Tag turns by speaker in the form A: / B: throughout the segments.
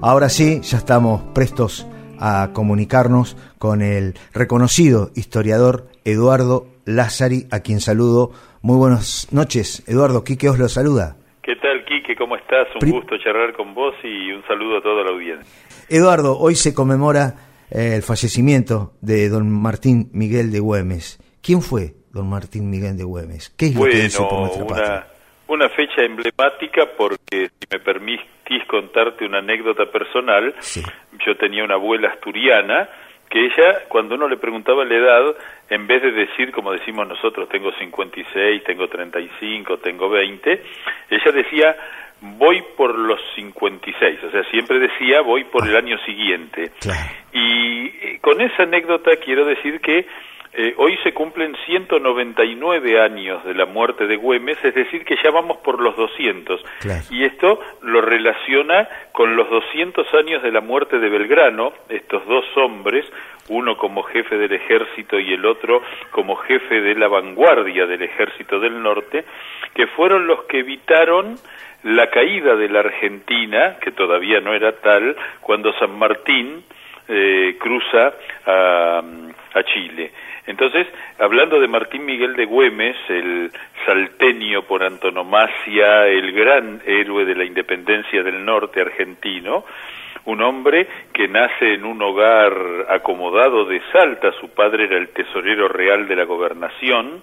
A: Ahora sí, ya estamos prestos a comunicarnos con el reconocido historiador Eduardo Lázari, a quien saludo. Muy buenas noches, Eduardo. Quique os lo saluda.
B: ¿Qué tal, Quique? ¿Cómo estás? Un gusto charlar con vos y un saludo a toda la audiencia.
A: Eduardo, hoy se conmemora eh, el fallecimiento de don Martín Miguel de Güemes. ¿Quién fue don Martín Miguel de Güemes? ¿Qué es lo que hizo por nuestra
B: una, una fecha emblemática porque, si me permitís contarte una anécdota personal, yo tenía una abuela asturiana que ella, cuando uno le preguntaba la edad, en vez de decir, como decimos nosotros, tengo 56, tengo 35, tengo 20, ella decía, voy por los 56, o sea, siempre decía, voy por el año siguiente. Y eh, con esa anécdota quiero decir que eh, hoy se cumplen 199 años de la muerte de Güemes, es decir, que ya vamos por los 200. Y esto lo relaciona con los 200 años de la muerte de Belgrano, estos dos hombres, uno como jefe del ejército y el otro como jefe de la vanguardia del ejército del norte, que fueron los que evitaron la caída de la Argentina, que todavía no era tal, cuando San Martín eh, cruza a, a Chile. Entonces, hablando de Martín Miguel de Güemes, el salteño por antonomasia, el gran héroe de la independencia del norte argentino, un hombre que nace en un hogar acomodado de Salta, su padre era el tesorero real de la gobernación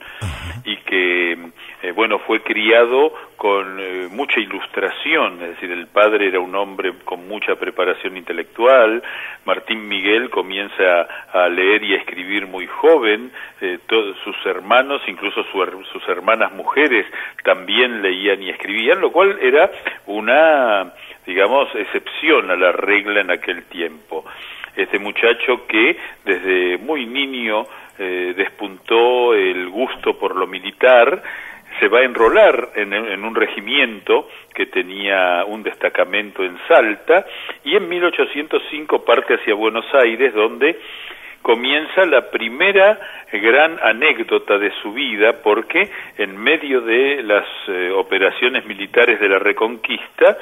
B: y que, eh, bueno, fue criado con eh, mucha ilustración, es decir, el padre era un hombre con mucha preparación intelectual, Martín Miguel comienza a leer y a escribir muy joven, eh, todos sus hermanos, incluso sus hermanas mujeres, también leían y escribían, lo cual era una, digamos, excepción a la regla en aquel tiempo. Este muchacho que desde muy niño eh, despuntó el gusto por lo militar, se va a enrolar en, un regimiento que tenía un destacamento en Salta y en 1805 parte hacia Buenos Aires donde comienza la primera gran anécdota de su vida porque en medio de las eh, operaciones militares de la Reconquista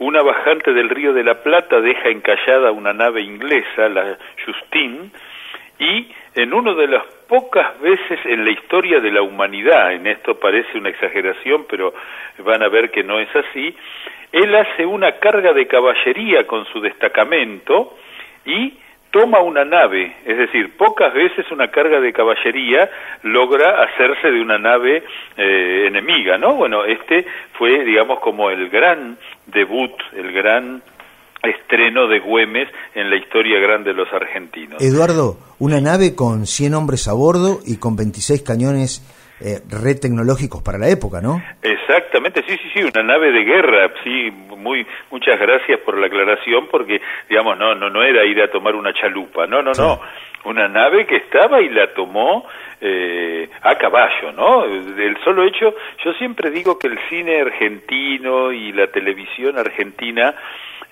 B: una bajante del río de la Plata deja encallada una nave inglesa, la Justine, y en uno de las pocas veces en la historia de la humanidad, en esto parece una exageración, pero van a ver que no es así, él hace una carga de caballería con su destacamento y toma una nave, es decir, pocas veces una carga de caballería logra hacerse de una nave eh, enemiga, ¿no? Bueno, este fue, digamos, como el gran debut, el gran estreno de Güemes en la historia grande de los argentinos.
A: Eduardo, una nave con 100 hombres a bordo y con 26 cañones eh, red tecnológicos para la época, ¿no?
B: Exactamente, sí, sí, sí, una nave de guerra, sí, muy, muchas gracias por la aclaración, porque, digamos, no, no, no era ir a tomar una chalupa, no, no, no, una nave que estaba y la tomó eh, a caballo, ¿no? El solo hecho, yo siempre digo que el cine argentino y la televisión argentina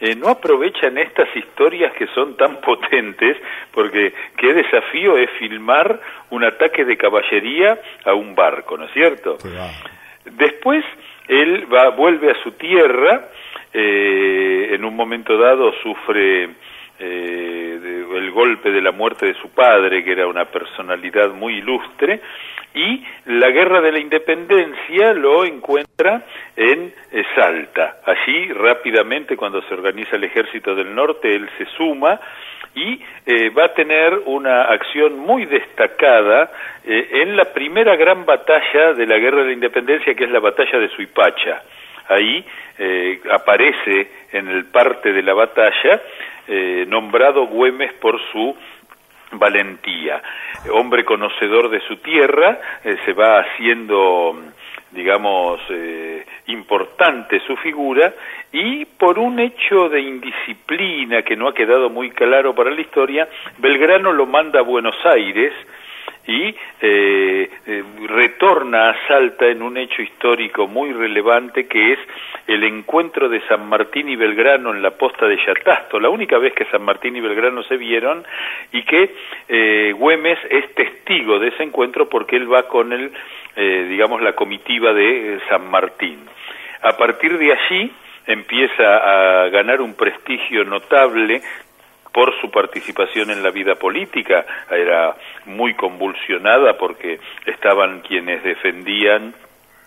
B: eh, no aprovechan estas historias que son tan potentes, porque qué desafío es filmar un ataque de caballería a un barco, ¿no es cierto? Después él va, vuelve a su tierra, eh, en un momento dado sufre eh, golpe de la muerte de su padre, que era una personalidad muy ilustre, y la guerra de la independencia lo encuentra en eh, Salta. Allí rápidamente cuando se organiza el ejército del norte él se suma y eh, va a tener una acción muy destacada eh, en la primera gran batalla de la guerra de la independencia que es la batalla de Suipacha. Ahí aparece en el parte de la batalla nombrado Güemes por su valentía. Hombre conocedor de su tierra, eh, se va haciendo, digamos, eh, importante su figura y por un hecho de indisciplina que no ha quedado muy claro para la historia, Belgrano lo manda a Buenos Aires, y eh, eh, retorna a Salta en un hecho histórico muy relevante que es el encuentro de San Martín y Belgrano en la posta de Yatasto, la única vez que San Martín y Belgrano se vieron y que eh, Güemes es testigo de ese encuentro porque él va con el, eh, digamos, la comitiva de San Martín. A partir de allí, empieza a ganar un prestigio notable por su participación en la vida política, era muy convulsionada porque estaban quienes defendían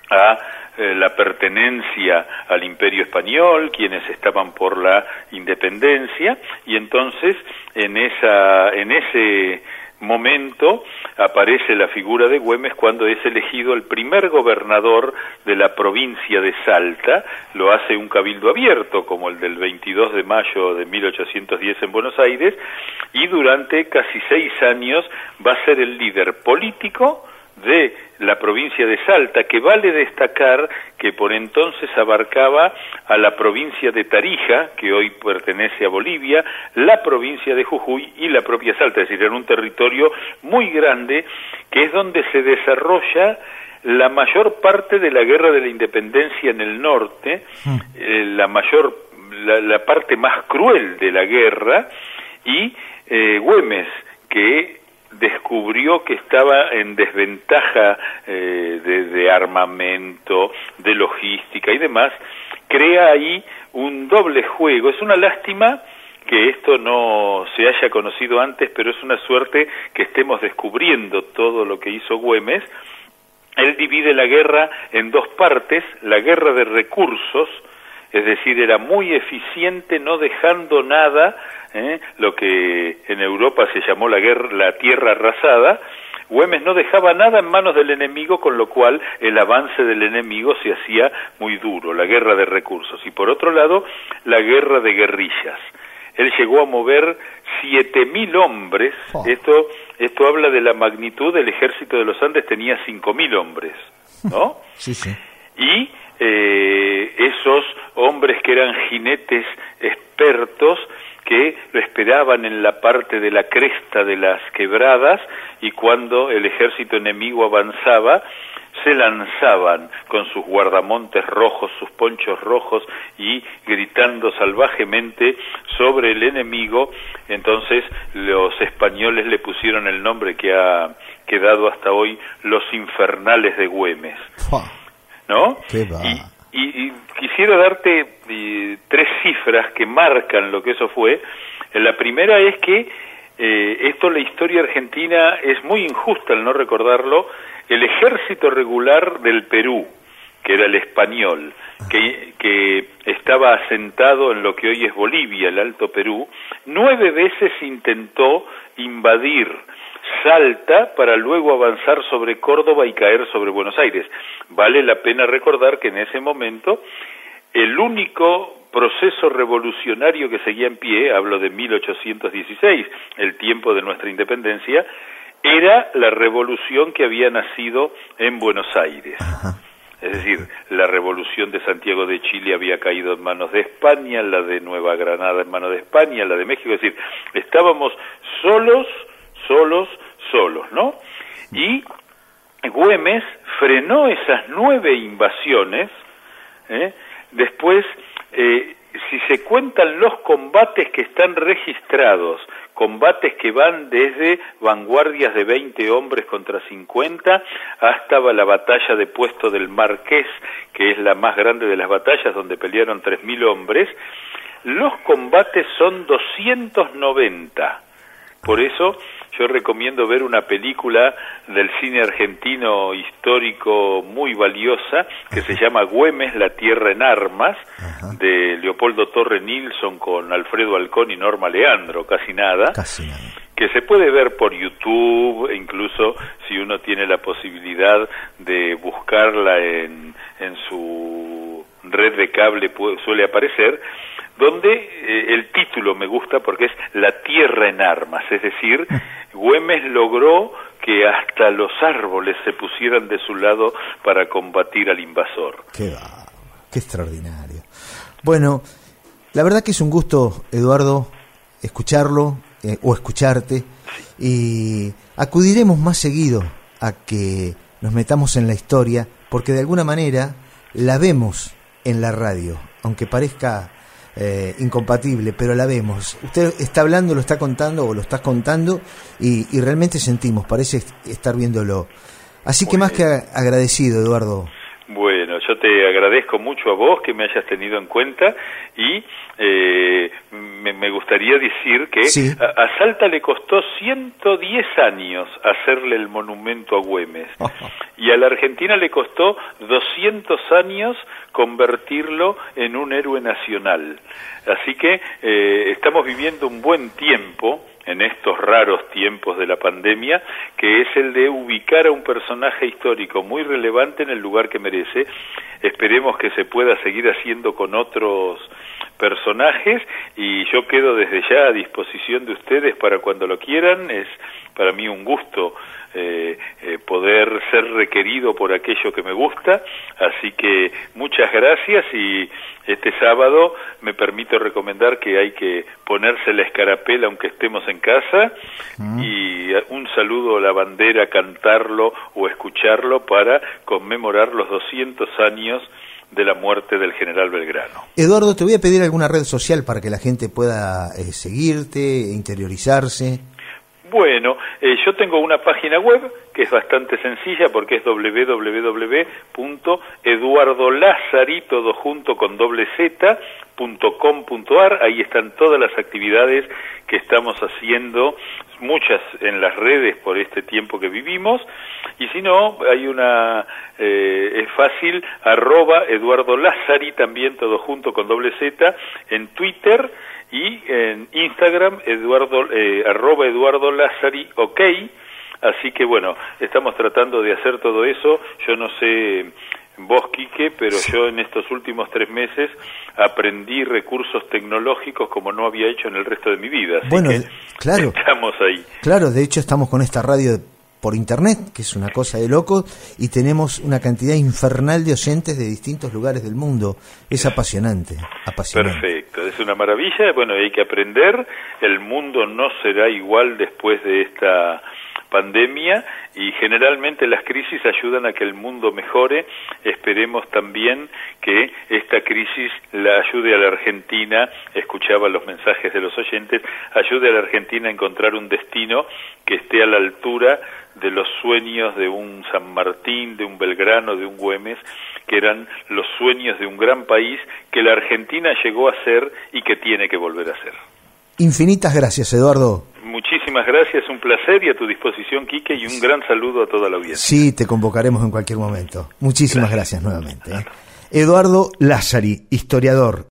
B: a eh, la pertenencia al imperio español, quienes estaban por la independencia, y entonces en, esa, en ese momento aparece la figura de Güemes cuando es elegido el primer gobernador de la provincia de Salta, lo hace un cabildo abierto como el del 22 de mayo de 1810 en Buenos Aires, y durante casi seis años va a ser el líder político, de la provincia de Salta, que vale destacar que por entonces abarcaba a la provincia de Tarija, que hoy pertenece a Bolivia, la provincia de Jujuy y la propia Salta, es decir, era un territorio muy grande que es donde se desarrolla la mayor parte de la guerra de la independencia en el norte, hmm. eh, la mayor, la, parte más cruel de la guerra, y eh, Güemes, que descubrió que estaba en desventaja eh, de, armamento, de logística y demás, crea ahí un doble juego. Es una lástima que esto no se haya conocido antes, pero es una suerte que estemos descubriendo todo lo que hizo Güemes. Él divide la guerra en dos partes, la guerra de recursos, es decir, era muy eficiente no dejando nada, ¿eh? lo que en Europa se llamó la guerra, la tierra arrasada, Güemes no dejaba nada en manos del enemigo, con lo cual el avance del enemigo se hacía muy duro, la guerra de recursos. Y por otro lado, la guerra de guerrillas. Él llegó a mover siete mil hombres. Oh. Esto, esto habla de la magnitud del ejército de los Andes, tenía cinco mil hombres, ¿no?
A: Sí, sí.
B: Y eh, esos hombres que eran jinetes expertos que lo esperaban en la parte de la cresta de las quebradas y cuando el ejército enemigo avanzaba se lanzaban con sus guardamontes rojos, sus ponchos rojos y gritando salvajemente sobre el enemigo. Entonces los españoles le pusieron el nombre que ha quedado hasta hoy los infernales de Güemes. ¿No? Y, quisiera darte eh, tres cifras que marcan lo que eso fue. La primera es que eh, esto la historia argentina es muy injusta al no recordarlo. El ejército regular del Perú, que era el español, que, que, estaba asentado en lo que hoy es Bolivia, el Alto Perú, nueve veces intentó invadir Salta para luego avanzar sobre Córdoba y caer sobre Buenos Aires. Vale la pena recordar que en ese momento el único proceso revolucionario que seguía en pie, hablo de 1816, el tiempo de nuestra independencia, era la revolución que había nacido en Buenos Aires. Es decir, la revolución de Santiago de Chile había caído en manos de España, la de Nueva Granada en manos de España, la de México, es decir, estábamos solos solos, solos, ¿no? Y Güemes frenó esas nueve invasiones, ¿eh? después, eh, si se cuentan los combates que están registrados, combates que van desde vanguardias de 20 hombres contra 50 hasta la batalla de Puesto del Marqués, que es la más grande de las batallas donde pelearon 3.000 hombres, los combates son 290. Por eso yo recomiendo ver una película del cine argentino histórico muy valiosa que se llama Güemes, la tierra en armas, de Leopoldo Torre Nilsson con Alfredo Alcón y Norma Leandro, casi nada. que se puede ver por YouTube, e incluso si uno tiene la posibilidad de buscarla en, en su red de cable suele aparecer, donde eh, el título me gusta porque es La tierra en armas, es decir, Güemes logró que hasta los árboles se pusieran de su lado para combatir al invasor.
A: Qué qué extraordinario. Bueno, la verdad que es un gusto, Eduardo, escucharlo eh, o escucharte y acudiremos más seguido a que nos metamos en la historia porque de alguna manera la vemos en la radio, aunque parezca eh, incompatible, pero la vemos. Usted está hablando, lo está contando o lo estás contando y, realmente sentimos, parece estar viéndolo. Así que más que agradecido, Eduardo.
B: Bueno, yo te agradezco mucho a vos que me hayas tenido en cuenta y eh, me, gustaría decir que a, Salta le costó 110 años hacerle el monumento a Güemes. Y a la Argentina le costó 200 años convertirlo en un héroe nacional. Así que eh, estamos viviendo un buen tiempo en estos raros tiempos de la pandemia, que es el de ubicar a un personaje histórico muy relevante en el lugar que merece. Esperemos que se pueda seguir haciendo con otros personajes y yo quedo desde ya a disposición de ustedes para cuando lo quieran. Es para mí un gusto eh, eh, poder ser requerido por aquello que me gusta. Así que muchas gracias y este sábado me permito recomendar que hay que ponerse la escarapela aunque estemos en casa mm. y un saludo a la bandera, cantarlo o escucharlo para conmemorar los 200 años de la muerte del general Belgrano.
A: Eduardo, te voy a pedir alguna red social para que la gente pueda eh, seguirte, interiorizarse.
B: Bueno, eh, yo tengo una página web que es bastante sencilla porque es www.eduardolazari, todo junto con doble z, Ahí están todas las actividades que estamos haciendo, muchas en las redes por este tiempo que vivimos. Y si no, hay una, eh, es fácil, arroba Eduardo Lázari, también todo junto con doble Z, en Twitter y en Instagram, Eduardo, eh, arroba Eduardo Lázari, ok. Así que bueno, estamos tratando de hacer todo eso. Yo no sé vos, Quique, pero yo en estos últimos tres meses aprendí recursos tecnológicos como no había hecho en el resto de mi vida.
A: bueno, claro.
B: Estamos ahí.
A: Claro, de hecho estamos con esta radio por internet, que es una cosa de loco, y tenemos una cantidad infernal de oyentes de distintos lugares del mundo. Es apasionante, apasionante.
B: Perfecto, es una maravilla. Bueno, hay que aprender. El mundo no será igual después de esta pandemia y generalmente las crisis ayudan a que el mundo mejore. Esperemos también que esta crisis la ayude a la Argentina, escuchaba los mensajes de los oyentes, ayude a la Argentina a encontrar un destino que esté a la altura de los sueños de un San Martín, de un Belgrano, de un Güemes, que eran los sueños de un gran país que la Argentina llegó a ser y que tiene que volver a ser.
A: Infinitas gracias, Eduardo.
B: Muchísimas gracias, un placer y a tu disposición, Quique, y un gran saludo a toda la audiencia.
A: Sí, te convocaremos en cualquier momento. Muchísimas gracias, nuevamente. ¿eh? Eduardo Lázari, historiador,